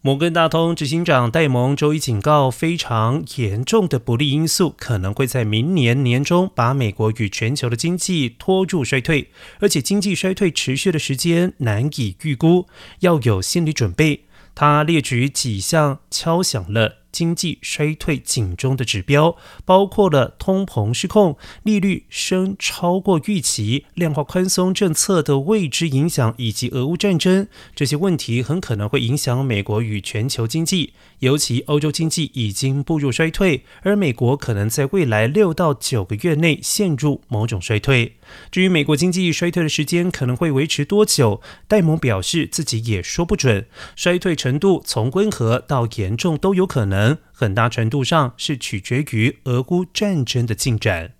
摩根大通执行长戴蒙周一警告，非常严重的不利因素可能会在明年年中把美国与全球的经济拖入衰退，而且经济衰退持续的时间难以预估，要有心理准备。他列举几项敲响了。经济衰退警钟的指标包括了通膨失控、利率升超过预期、量化宽松政策的未知影响，以及俄乌战争。这些问题很可能会影响美国与全球经济，尤其欧洲经济已经步入衰退，而美国可能在未来六到九个月内陷入某种衰退。至于美国经济衰退的时间可能会维持多久，戴蒙表示自己也说不准，衰退程度从温和到严重都有可能。很大程度上是取决于俄乌战争的进展。